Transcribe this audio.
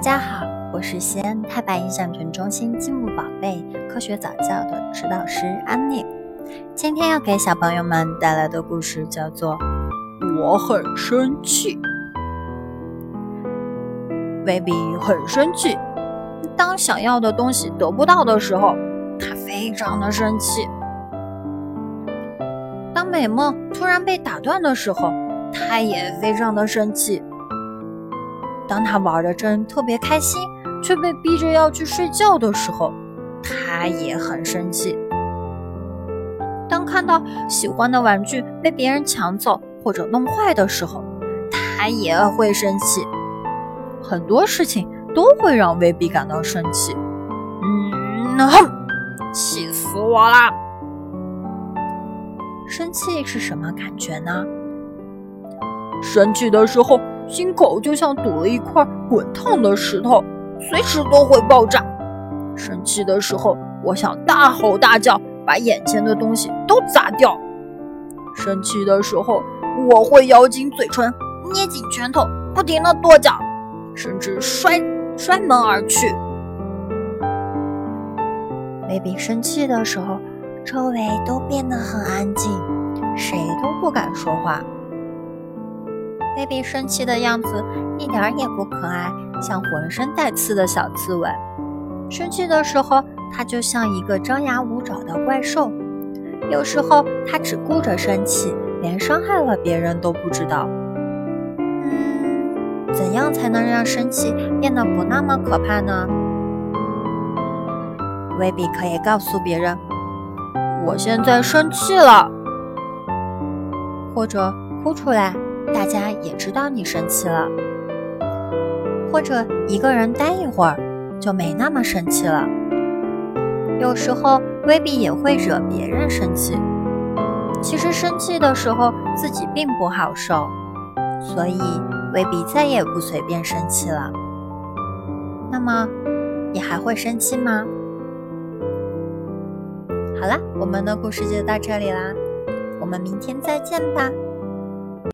大家好，我是西安太白印象城中心积木宝贝科学早教的指导师安妮。今天要给小朋友们带来的故事叫做《我很生气》。威比很生气，当想要的东西得不到的时候，他非常的生气。当美梦突然被打断的时候，他也非常的生气。当他玩的正特别开心，却被逼着要去睡觉的时候，他也很生气。当看到喜欢的玩具被别人抢走或者弄坏的时候，他也会生气。很多事情都会让威比感到生气。嗯，哼，气死我了！生气是什么感觉呢？生气的时候。心口就像堵了一块滚烫的石头，随时都会爆炸。生气的时候，我想大吼大叫，把眼前的东西都砸掉。生气的时候，我会咬紧嘴唇，捏紧拳头，不停地跺脚，甚至摔摔门而去。贝比生气的时候，周围都变得很安静，谁都不敢说话。Baby 生气的样子一点也不可爱，像浑身带刺的小刺猬。生气的时候，它就像一个张牙舞爪的怪兽。有时候，它只顾着生气，连伤害了别人都不知道。嗯，怎样才能让生气变得不那么可怕呢？baby 可以告诉别人：“我现在生气了。”或者哭出来。大家也知道你生气了，或者一个人待一会儿，就没那么生气了。有时候威比也会惹别人生气，其实生气的时候自己并不好受，所以威比再也不随便生气了。那么，你还会生气吗？好啦，我们的故事就到这里啦，我们明天再见吧。